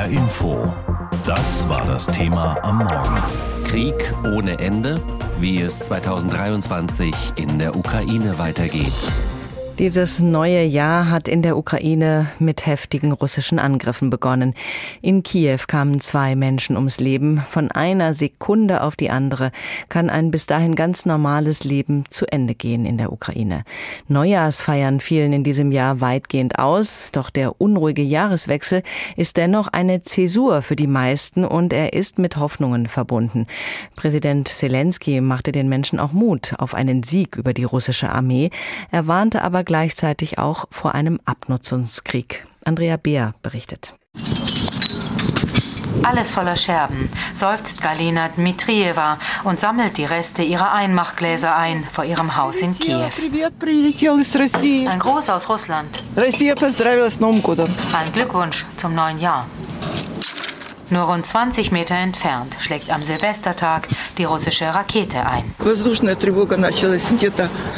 HR Info. Das war das Thema am Morgen. Krieg ohne Ende, wie es 2023 in der Ukraine weitergeht. Dieses neue Jahr hat in der Ukraine mit heftigen russischen Angriffen begonnen. In Kiew kamen zwei Menschen ums Leben. Von einer Sekunde auf die andere kann ein bis dahin ganz normales Leben zu Ende gehen in der Ukraine. Neujahrsfeiern fielen in diesem Jahr weitgehend aus, doch der unruhige Jahreswechsel ist dennoch eine Zäsur für die meisten und er ist mit Hoffnungen verbunden. Präsident Zelensky machte den Menschen auch Mut auf einen Sieg über die russische Armee. Er warnte aber gleichzeitig auch vor einem Abnutzungskrieg. Andrea Beer berichtet. Alles voller Scherben, seufzt Galina Dmitrieva und sammelt die Reste ihrer Einmachgläser ein vor ihrem Haus in Kiew. Ein Gruß aus Russland. Ein Glückwunsch zum neuen Jahr. Nur rund 20 Meter entfernt schlägt am Silvestertag die russische Rakete ein.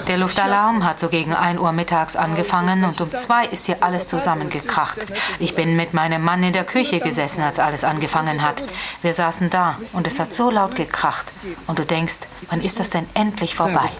Der Luftalarm hat so gegen 1 Uhr mittags angefangen und um 2 ist hier alles zusammengekracht. Ich bin mit meinem Mann in der Küche gesessen, als alles angefangen hat. Wir saßen da und es hat so laut gekracht. Und du denkst, wann ist das denn endlich vorbei?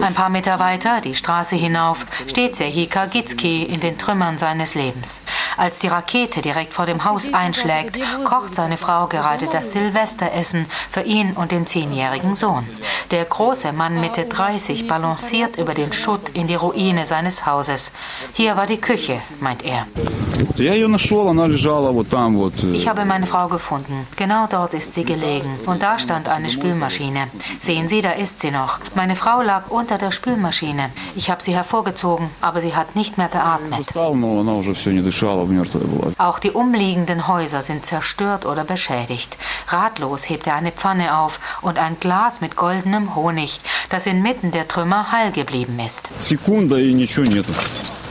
Ein paar Meter weiter, die Straße hinauf, steht Serhii Kargitsky in den Trümmern seines Lebens. Als die Rakete direkt vor dem Haus einschlägt, kocht seine Frau gerade das Silvesteressen für ihn und den zehnjährigen Sohn. Der große Mann Mitte 30 balanciert über den Schutt in die Ruine seines Hauses. Hier war die Küche, meint er. Ich habe meine Frau gefunden. Genau dort ist sie gelegen. Und da stand eine Spülmaschine. Sehen Sie, da ist sie noch. Meine Frau lag unter der Spülmaschine. Ich habe sie hervorgezogen, aber sie hat nicht mehr geatmet. Auch die umliegenden Häuser sind zerstört oder beschädigt. Ratlos hebt er eine Pfanne auf und ein Glas mit goldenem Honig, das inmitten der Trümmer heil geblieben ist.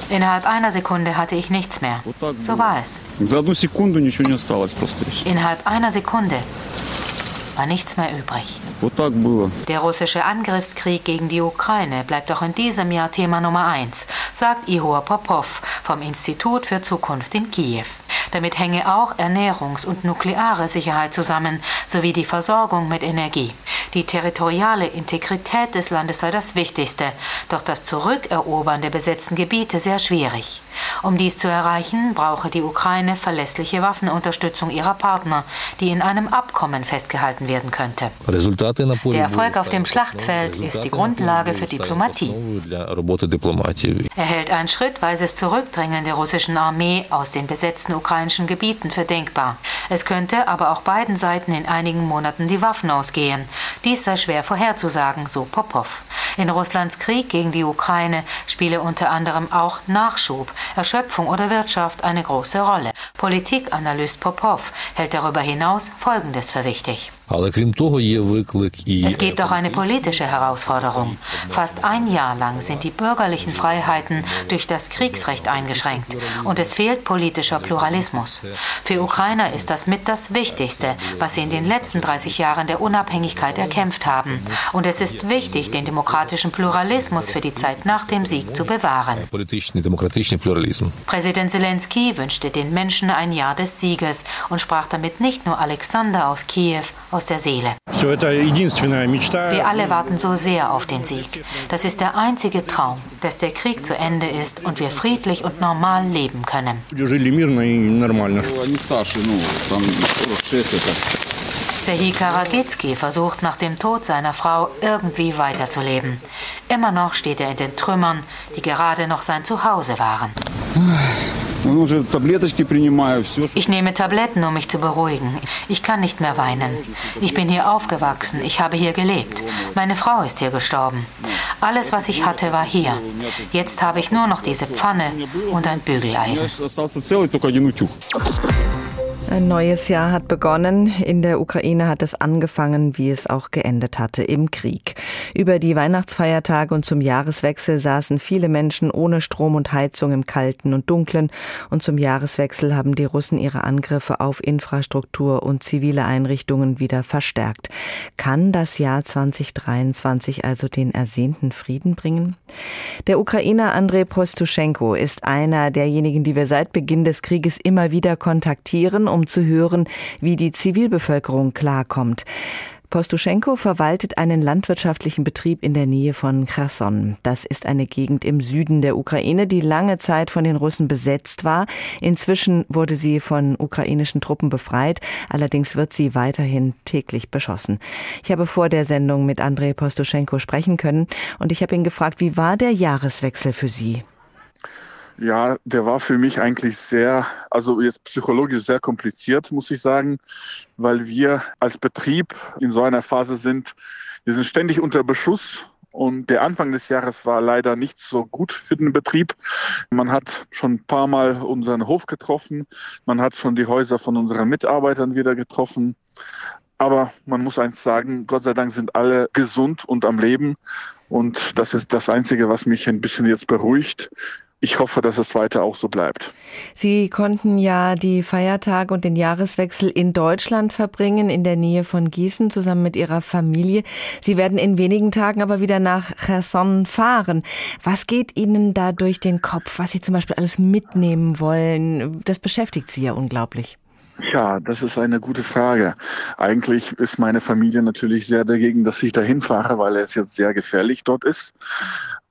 Innerhalb einer Sekunde hatte ich nichts mehr. So war es. Innerhalb einer Sekunde war nichts mehr übrig. Der russische Angriffskrieg gegen die Ukraine bleibt auch in diesem Jahr Thema Nummer eins, sagt Ihor Popov vom Institut für Zukunft in Kiew. Damit hänge auch Ernährungs- und nukleare Sicherheit zusammen, sowie die Versorgung mit Energie. Die territoriale Integrität des Landes sei das Wichtigste, doch das Zurückerobern der besetzten Gebiete sehr schwierig. Um dies zu erreichen, brauche die Ukraine verlässliche Waffenunterstützung ihrer Partner, die in einem Abkommen festgehalten werden könnte. Der Erfolg auf dem Schlachtfeld ist die Grundlage für Diplomatie. Er hält ein schrittweises Zurückdrängen der russischen Armee aus den besetzten ukrainischen Gebieten für denkbar. Es könnte aber auch beiden Seiten in einigen Monaten die Waffen ausgehen. Dies sei schwer vorherzusagen, so Popov. In Russlands Krieg gegen die Ukraine spiele unter anderem auch Nachschub, Erschöpfung oder Wirtschaft eine große Rolle. Politikanalyst Popov hält darüber hinaus Folgendes für wichtig. Es gibt auch eine politische Herausforderung. Fast ein Jahr lang sind die bürgerlichen Freiheiten durch das Kriegsrecht eingeschränkt und es fehlt politischer Pluralismus. Für Ukrainer ist das mit das Wichtigste, was sie in den letzten 30 Jahren der Unabhängigkeit erkämpft haben. Und es ist wichtig, den demokratischen Pluralismus für die Zeit nach dem Sieg zu bewahren. Präsident Zelensky wünschte den Menschen ein Jahr des Sieges und sprach damit nicht nur Alexander aus Kiew aus der Seele. Wir alle warten so sehr auf den Sieg. Das ist der einzige Traum, dass der Krieg zu Ende ist und wir friedlich und normal leben können. Serhii Karagitsky versucht nach dem Tod seiner Frau irgendwie weiterzuleben. Immer noch steht er in den Trümmern, die gerade noch sein Zuhause waren. Ich nehme Tabletten, um mich zu beruhigen. Ich kann nicht mehr weinen. Ich bin hier aufgewachsen. Ich habe hier gelebt. Meine Frau ist hier gestorben. Alles, was ich hatte, war hier. Jetzt habe ich nur noch diese Pfanne und ein Bügeleisen. Ein neues Jahr hat begonnen. In der Ukraine hat es angefangen, wie es auch geendet hatte, im Krieg. Über die Weihnachtsfeiertage und zum Jahreswechsel saßen viele Menschen ohne Strom und Heizung im Kalten und Dunklen. Und zum Jahreswechsel haben die Russen ihre Angriffe auf Infrastruktur und zivile Einrichtungen wieder verstärkt. Kann das Jahr 2023 also den ersehnten Frieden bringen? Der Ukrainer Andrei Prostuschenko ist einer derjenigen, die wir seit Beginn des Krieges immer wieder kontaktieren, um zu hören, wie die Zivilbevölkerung klarkommt. Postuschenko verwaltet einen landwirtschaftlichen Betrieb in der Nähe von Cherson. Das ist eine Gegend im Süden der Ukraine, die lange Zeit von den Russen besetzt war. Inzwischen wurde sie von ukrainischen Truppen befreit. Allerdings wird sie weiterhin täglich beschossen. Ich habe vor der Sendung mit Andrei Postuschenko sprechen können und ich habe ihn gefragt, wie war der Jahreswechsel für Sie? Ja, der war für mich eigentlich sehr, also jetzt psychologisch sehr kompliziert, muss ich sagen, weil wir als Betrieb in so einer Phase sind, wir sind ständig unter Beschuss und der Anfang des Jahres war leider nicht so gut für den Betrieb. Man hat schon ein paar Mal unseren Hof getroffen. Man hat schon die Häuser von unseren Mitarbeitern wieder getroffen. Aber man muss eins sagen, Gott sei Dank sind alle gesund und am Leben. Und das ist das Einzige, was mich ein bisschen jetzt beruhigt ich hoffe, dass es weiter auch so bleibt. Sie konnten ja die Feiertage und den Jahreswechsel in Deutschland verbringen, in der Nähe von Gießen, zusammen mit Ihrer Familie. Sie werden in wenigen Tagen aber wieder nach Cherson fahren. Was geht Ihnen da durch den Kopf, was Sie zum Beispiel alles mitnehmen wollen? Das beschäftigt Sie ja unglaublich. Ja, das ist eine gute Frage. Eigentlich ist meine Familie natürlich sehr dagegen, dass ich dahin fahre, weil es jetzt sehr gefährlich dort ist.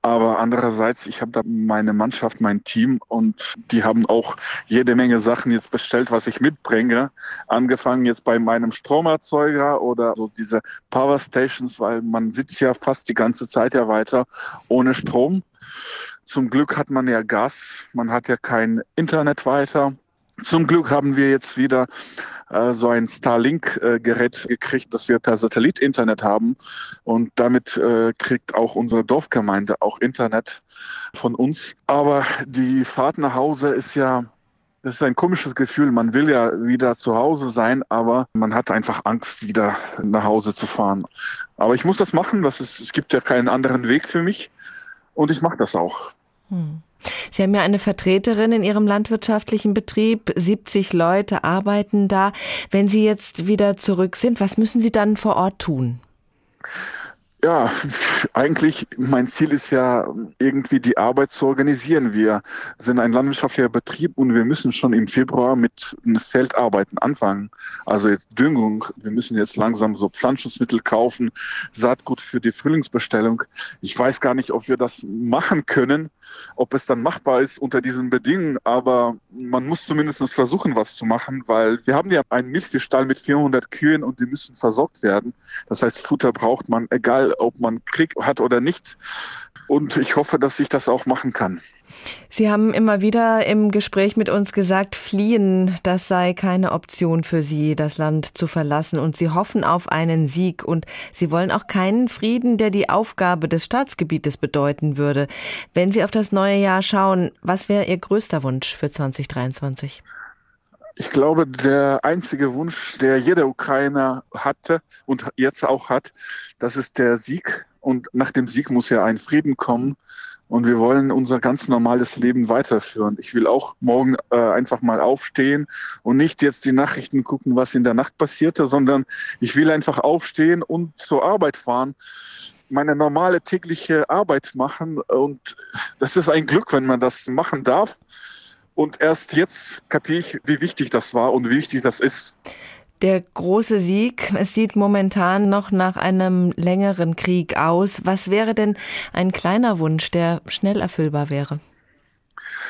Aber andererseits, ich habe da meine Mannschaft, mein Team und die haben auch jede Menge Sachen jetzt bestellt, was ich mitbringe. Angefangen jetzt bei meinem Stromerzeuger oder so diese Power Stations, weil man sitzt ja fast die ganze Zeit ja weiter ohne Strom. Zum Glück hat man ja Gas, man hat ja kein Internet weiter. Zum Glück haben wir jetzt wieder äh, so ein Starlink-Gerät äh, gekriegt, dass wir per Satellit Internet haben. Und damit äh, kriegt auch unsere Dorfgemeinde auch Internet von uns. Aber die Fahrt nach Hause ist ja das ist ein komisches Gefühl. Man will ja wieder zu Hause sein, aber man hat einfach Angst, wieder nach Hause zu fahren. Aber ich muss das machen. Das ist, es gibt ja keinen anderen Weg für mich. Und ich mache das auch. Hm. Sie haben ja eine Vertreterin in Ihrem landwirtschaftlichen Betrieb. 70 Leute arbeiten da. Wenn Sie jetzt wieder zurück sind, was müssen Sie dann vor Ort tun? Ja, eigentlich mein Ziel ist ja irgendwie die Arbeit zu organisieren. Wir sind ein landwirtschaftlicher Betrieb und wir müssen schon im Februar mit Feldarbeiten anfangen. Also jetzt Düngung. Wir müssen jetzt langsam so Pflanzenschutzmittel kaufen, Saatgut für die Frühlingsbestellung. Ich weiß gar nicht, ob wir das machen können, ob es dann machbar ist unter diesen Bedingungen, aber man muss zumindest versuchen, was zu machen, weil wir haben ja einen Milchviehstall mit 400 Kühen und die müssen versorgt werden. Das heißt, Futter braucht man, egal ob man Krieg hat oder nicht. Und ich hoffe, dass ich das auch machen kann. Sie haben immer wieder im Gespräch mit uns gesagt, fliehen, das sei keine Option für Sie, das Land zu verlassen. Und Sie hoffen auf einen Sieg. Und Sie wollen auch keinen Frieden, der die Aufgabe des Staatsgebietes bedeuten würde. Wenn Sie auf das neue Jahr schauen, was wäre Ihr größter Wunsch für 2023? Ich glaube, der einzige Wunsch, der jeder Ukrainer hatte und jetzt auch hat, das ist der Sieg. Und nach dem Sieg muss ja ein Frieden kommen. Und wir wollen unser ganz normales Leben weiterführen. Ich will auch morgen äh, einfach mal aufstehen und nicht jetzt die Nachrichten gucken, was in der Nacht passierte, sondern ich will einfach aufstehen und zur Arbeit fahren meine normale tägliche Arbeit machen. Und das ist ein Glück, wenn man das machen darf. Und erst jetzt kapiere ich, wie wichtig das war und wie wichtig das ist. Der große Sieg, es sieht momentan noch nach einem längeren Krieg aus. Was wäre denn ein kleiner Wunsch, der schnell erfüllbar wäre?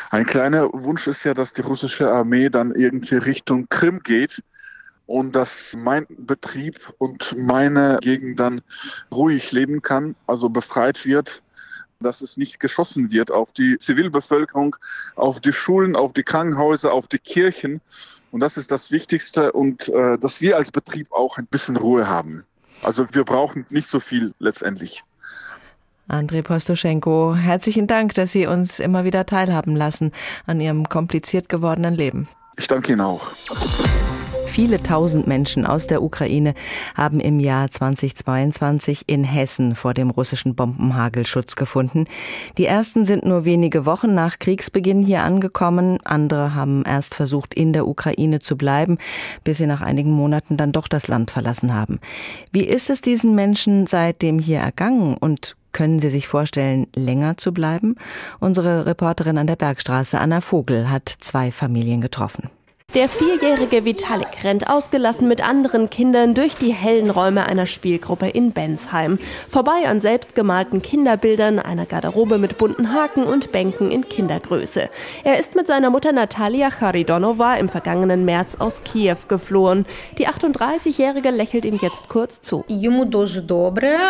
Ein kleiner Wunsch ist ja, dass die russische Armee dann irgendwie Richtung Krim geht und dass mein Betrieb und meine Gegend dann ruhig leben kann, also befreit wird dass es nicht geschossen wird auf die Zivilbevölkerung, auf die Schulen, auf die Krankenhäuser, auf die Kirchen. Und das ist das Wichtigste und äh, dass wir als Betrieb auch ein bisschen Ruhe haben. Also wir brauchen nicht so viel letztendlich. Andrei Postoschenko, herzlichen Dank, dass Sie uns immer wieder teilhaben lassen an Ihrem kompliziert gewordenen Leben. Ich danke Ihnen auch. Viele tausend Menschen aus der Ukraine haben im Jahr 2022 in Hessen vor dem russischen Bombenhagel Schutz gefunden. Die ersten sind nur wenige Wochen nach Kriegsbeginn hier angekommen. Andere haben erst versucht, in der Ukraine zu bleiben, bis sie nach einigen Monaten dann doch das Land verlassen haben. Wie ist es diesen Menschen seitdem hier ergangen und können Sie sich vorstellen, länger zu bleiben? Unsere Reporterin an der Bergstraße, Anna Vogel, hat zwei Familien getroffen. Der vierjährige Vitalik rennt ausgelassen mit anderen Kindern durch die hellen Räume einer Spielgruppe in Bensheim. Vorbei an selbstgemalten Kinderbildern, einer Garderobe mit bunten Haken und Bänken in Kindergröße. Er ist mit seiner Mutter Natalia Charidonova im vergangenen März aus Kiew geflohen. Die 38-Jährige lächelt ihm jetzt kurz zu.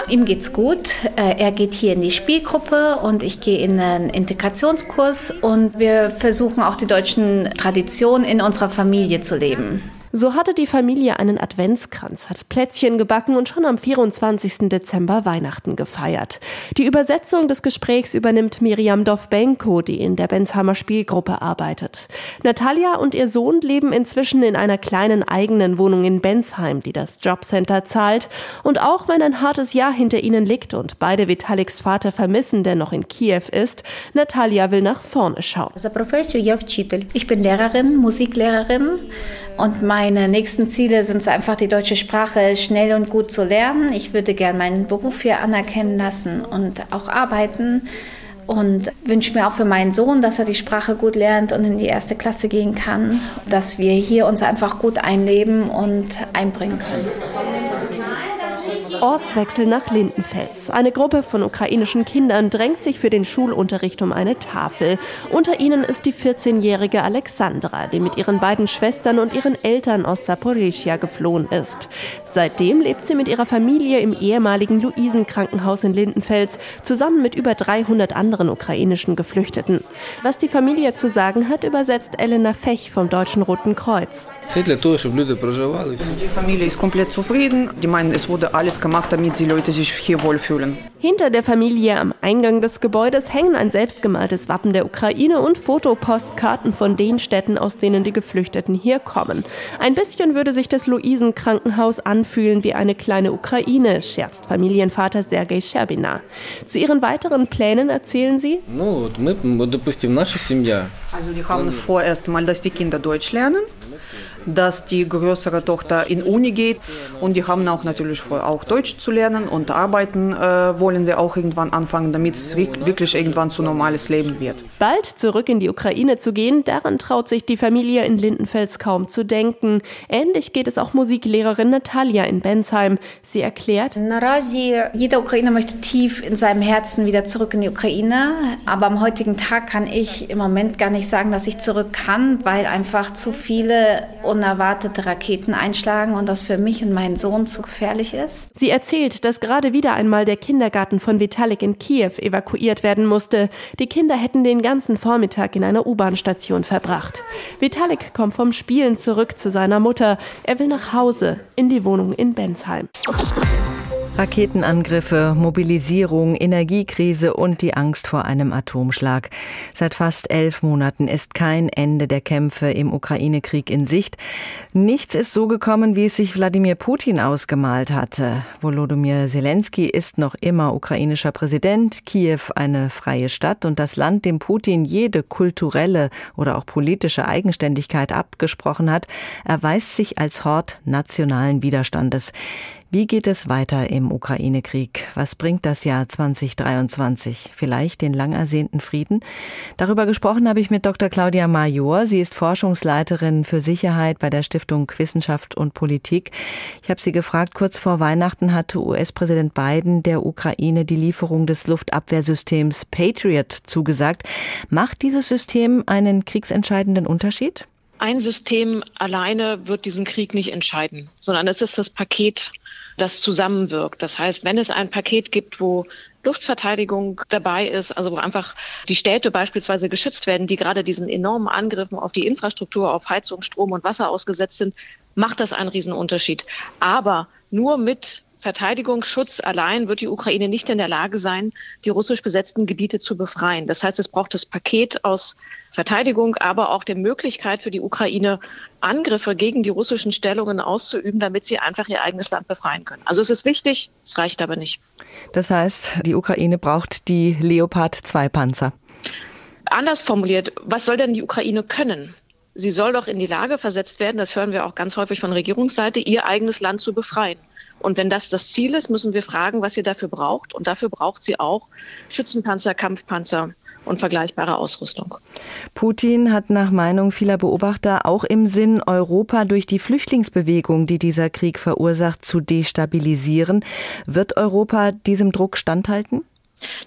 Ihm geht's gut. Äh, er geht hier in die Spielgruppe und ich gehe in einen Integrationskurs und wir versuchen auch die deutschen Traditionen in unserer unserer Familie zu leben. So hatte die Familie einen Adventskranz, hat Plätzchen gebacken und schon am 24. Dezember Weihnachten gefeiert. Die Übersetzung des Gesprächs übernimmt Miriam Dovbenko, die in der Bensheimer Spielgruppe arbeitet. Natalia und ihr Sohn leben inzwischen in einer kleinen eigenen Wohnung in Bensheim, die das Jobcenter zahlt. Und auch wenn ein hartes Jahr hinter ihnen liegt und beide Vitaliks Vater vermissen, der noch in Kiew ist, Natalia will nach vorne schauen. Ich bin Lehrerin, Musiklehrerin. Und meine nächsten Ziele sind es einfach, die deutsche Sprache schnell und gut zu lernen. Ich würde gerne meinen Beruf hier anerkennen lassen und auch arbeiten. Und wünsche mir auch für meinen Sohn, dass er die Sprache gut lernt und in die erste Klasse gehen kann. Dass wir hier uns einfach gut einleben und einbringen können. Ortswechsel nach Lindenfels. Eine Gruppe von ukrainischen Kindern drängt sich für den Schulunterricht um eine Tafel. Unter ihnen ist die 14-jährige Alexandra, die mit ihren beiden Schwestern und ihren Eltern aus Saporischia geflohen ist. Seitdem lebt sie mit ihrer Familie im ehemaligen Luisenkrankenhaus in Lindenfels zusammen mit über 300 anderen ukrainischen Geflüchteten. Was die Familie zu sagen hat, übersetzt Elena Fech vom Deutschen Roten Kreuz. Die Familie ist komplett zufrieden. Die meinen, es wurde alles gemacht, damit die Leute sich hier wohlfühlen. Hinter der Familie am Eingang des Gebäudes hängen ein selbstgemaltes Wappen der Ukraine und Fotopostkarten von den Städten, aus denen die Geflüchteten hier kommen. Ein bisschen würde sich das Luisenkrankenhaus anfühlen wie eine kleine Ukraine, scherzt Familienvater Sergei Scherbina. Zu ihren weiteren Plänen erzählen sie. Also die haben vorerst mal, dass die Kinder Deutsch lernen dass die größere Tochter in Uni geht und die haben auch natürlich vor, auch Deutsch zu lernen und arbeiten äh, wollen sie auch irgendwann anfangen, damit es wirklich irgendwann zu normales Leben wird. Bald zurück in die Ukraine zu gehen, daran traut sich die Familie in Lindenfels kaum zu denken. Ähnlich geht es auch Musiklehrerin Natalia in Bensheim. Sie erklärt, jeder Ukrainer möchte tief in seinem Herzen wieder zurück in die Ukraine, aber am heutigen Tag kann ich im Moment gar nicht sagen, dass ich zurück kann, weil einfach zu viele unerwartete Raketen einschlagen und das für mich und meinen Sohn zu gefährlich ist. Sie erzählt, dass gerade wieder einmal der Kindergarten von Vitalik in Kiew evakuiert werden musste. Die Kinder hätten den ganzen Vormittag in einer U-Bahn-Station verbracht. Vitalik kommt vom Spielen zurück zu seiner Mutter. Er will nach Hause in die Wohnung in Bensheim. Raketenangriffe, Mobilisierung, Energiekrise und die Angst vor einem Atomschlag. Seit fast elf Monaten ist kein Ende der Kämpfe im Ukraine-Krieg in Sicht. Nichts ist so gekommen, wie es sich Wladimir Putin ausgemalt hatte. Volodymyr Zelensky ist noch immer ukrainischer Präsident, Kiew eine freie Stadt und das Land, dem Putin jede kulturelle oder auch politische Eigenständigkeit abgesprochen hat, erweist sich als Hort nationalen Widerstandes. Wie geht es weiter im Ukraine-Krieg? Was bringt das Jahr 2023? Vielleicht den lang ersehnten Frieden? Darüber gesprochen habe ich mit Dr. Claudia Major. Sie ist Forschungsleiterin für Sicherheit bei der Stiftung Wissenschaft und Politik. Ich habe sie gefragt, kurz vor Weihnachten hatte US-Präsident Biden der Ukraine die Lieferung des Luftabwehrsystems Patriot zugesagt. Macht dieses System einen kriegsentscheidenden Unterschied? Ein System alleine wird diesen Krieg nicht entscheiden, sondern es ist das Paket, das zusammenwirkt. Das heißt, wenn es ein Paket gibt, wo Luftverteidigung dabei ist, also wo einfach die Städte beispielsweise geschützt werden, die gerade diesen enormen Angriffen auf die Infrastruktur, auf Heizung, Strom und Wasser ausgesetzt sind, macht das einen Riesenunterschied. Aber nur mit Verteidigungsschutz allein wird die Ukraine nicht in der Lage sein, die russisch besetzten Gebiete zu befreien. Das heißt, es braucht das Paket aus Verteidigung, aber auch der Möglichkeit für die Ukraine, Angriffe gegen die russischen Stellungen auszuüben, damit sie einfach ihr eigenes Land befreien können. Also es ist wichtig, es reicht aber nicht. Das heißt, die Ukraine braucht die Leopard 2 Panzer. Anders formuliert, was soll denn die Ukraine können? Sie soll doch in die Lage versetzt werden, das hören wir auch ganz häufig von Regierungsseite, ihr eigenes Land zu befreien. Und wenn das das Ziel ist, müssen wir fragen, was sie dafür braucht. Und dafür braucht sie auch Schützenpanzer, Kampfpanzer und vergleichbare Ausrüstung. Putin hat nach Meinung vieler Beobachter auch im Sinn, Europa durch die Flüchtlingsbewegung, die dieser Krieg verursacht, zu destabilisieren. Wird Europa diesem Druck standhalten?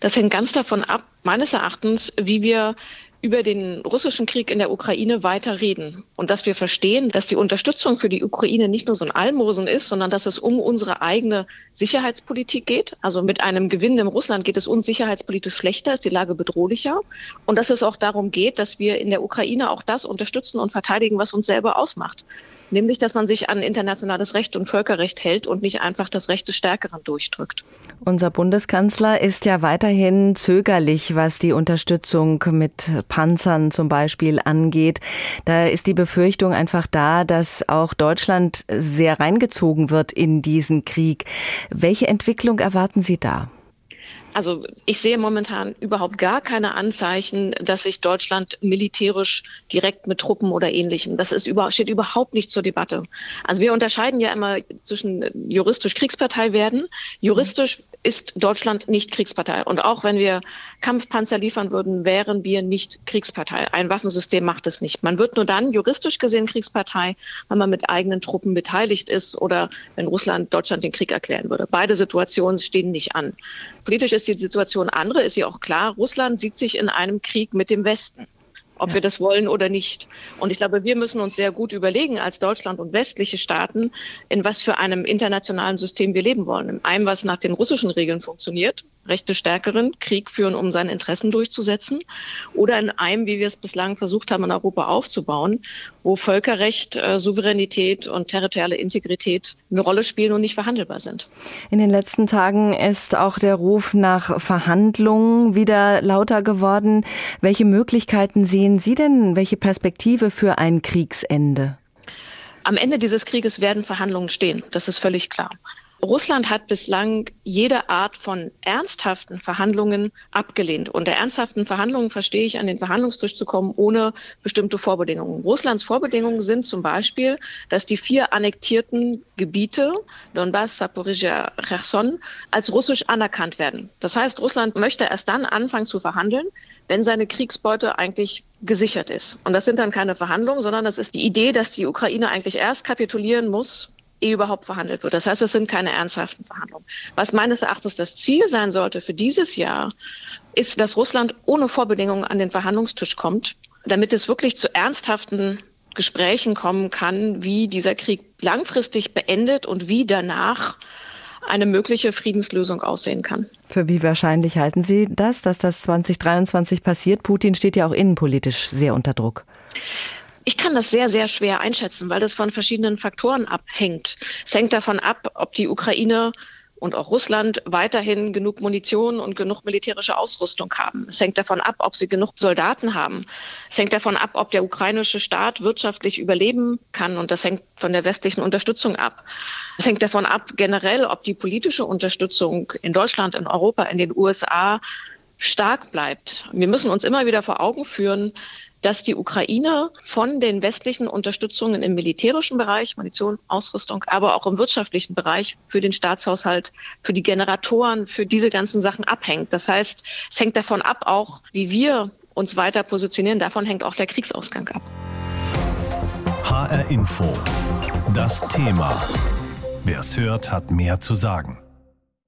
Das hängt ganz davon ab, meines Erachtens, wie wir über den russischen Krieg in der Ukraine weiter reden. Und dass wir verstehen, dass die Unterstützung für die Ukraine nicht nur so ein Almosen ist, sondern dass es um unsere eigene Sicherheitspolitik geht. Also mit einem Gewinn in Russland geht es uns sicherheitspolitisch schlechter, ist die Lage bedrohlicher. Und dass es auch darum geht, dass wir in der Ukraine auch das unterstützen und verteidigen, was uns selber ausmacht nämlich dass man sich an internationales Recht und Völkerrecht hält und nicht einfach das Recht des Stärkeren durchdrückt. Unser Bundeskanzler ist ja weiterhin zögerlich, was die Unterstützung mit Panzern zum Beispiel angeht. Da ist die Befürchtung einfach da, dass auch Deutschland sehr reingezogen wird in diesen Krieg. Welche Entwicklung erwarten Sie da? Also ich sehe momentan überhaupt gar keine Anzeichen, dass sich Deutschland militärisch direkt mit Truppen oder Ähnlichem, das ist über, steht überhaupt nicht zur Debatte. Also wir unterscheiden ja immer zwischen juristisch Kriegspartei werden. Juristisch ist Deutschland nicht Kriegspartei. Und auch wenn wir Kampfpanzer liefern würden, wären wir nicht Kriegspartei. Ein Waffensystem macht es nicht. Man wird nur dann juristisch gesehen Kriegspartei, wenn man mit eigenen Truppen beteiligt ist oder wenn Russland Deutschland den Krieg erklären würde. Beide Situationen stehen nicht an. Politisch ist die Situation andere, ist ja auch klar. Russland sieht sich in einem Krieg mit dem Westen ob ja. wir das wollen oder nicht. Und ich glaube, wir müssen uns sehr gut überlegen als Deutschland und westliche Staaten, in was für einem internationalen System wir leben wollen. In einem, was nach den russischen Regeln funktioniert, Rechte Stärkeren Krieg führen, um seine Interessen durchzusetzen, oder in einem, wie wir es bislang versucht haben, in Europa aufzubauen, wo Völkerrecht, äh, Souveränität und territoriale Integrität eine Rolle spielen und nicht verhandelbar sind. In den letzten Tagen ist auch der Ruf nach Verhandlungen wieder lauter geworden. Welche Möglichkeiten sehen Sie denn, welche Perspektive für ein Kriegsende? Am Ende dieses Krieges werden Verhandlungen stehen. Das ist völlig klar. Russland hat bislang jede Art von ernsthaften Verhandlungen abgelehnt. Unter ernsthaften Verhandlungen verstehe ich, an den Verhandlungstisch zu kommen, ohne bestimmte Vorbedingungen. Russlands Vorbedingungen sind zum Beispiel, dass die vier annektierten Gebiete, Donbass, Saporizhia, Cherson, als russisch anerkannt werden. Das heißt, Russland möchte erst dann anfangen zu verhandeln, wenn seine Kriegsbeute eigentlich gesichert ist. Und das sind dann keine Verhandlungen, sondern das ist die Idee, dass die Ukraine eigentlich erst kapitulieren muss, ehe überhaupt verhandelt wird. Das heißt, es sind keine ernsthaften Verhandlungen. Was meines Erachtens das Ziel sein sollte für dieses Jahr, ist, dass Russland ohne Vorbedingungen an den Verhandlungstisch kommt, damit es wirklich zu ernsthaften Gesprächen kommen kann, wie dieser Krieg langfristig beendet und wie danach eine mögliche Friedenslösung aussehen kann. Für wie wahrscheinlich halten Sie das, dass das 2023 passiert? Putin steht ja auch innenpolitisch sehr unter Druck. Ich kann das sehr, sehr schwer einschätzen, weil das von verschiedenen Faktoren abhängt. Es hängt davon ab, ob die Ukraine und auch Russland weiterhin genug Munition und genug militärische Ausrüstung haben. Es hängt davon ab, ob sie genug Soldaten haben. Es hängt davon ab, ob der ukrainische Staat wirtschaftlich überleben kann. Und das hängt von der westlichen Unterstützung ab. Es hängt davon ab, generell, ob die politische Unterstützung in Deutschland, in Europa, in den USA stark bleibt. Wir müssen uns immer wieder vor Augen führen, dass die Ukraine von den westlichen Unterstützungen im militärischen Bereich, Munition, Ausrüstung, aber auch im wirtschaftlichen Bereich für den Staatshaushalt, für die Generatoren, für diese ganzen Sachen abhängt. Das heißt, es hängt davon ab, auch wie wir uns weiter positionieren. Davon hängt auch der Kriegsausgang ab. HR Info. Das Thema. Wer es hört, hat mehr zu sagen.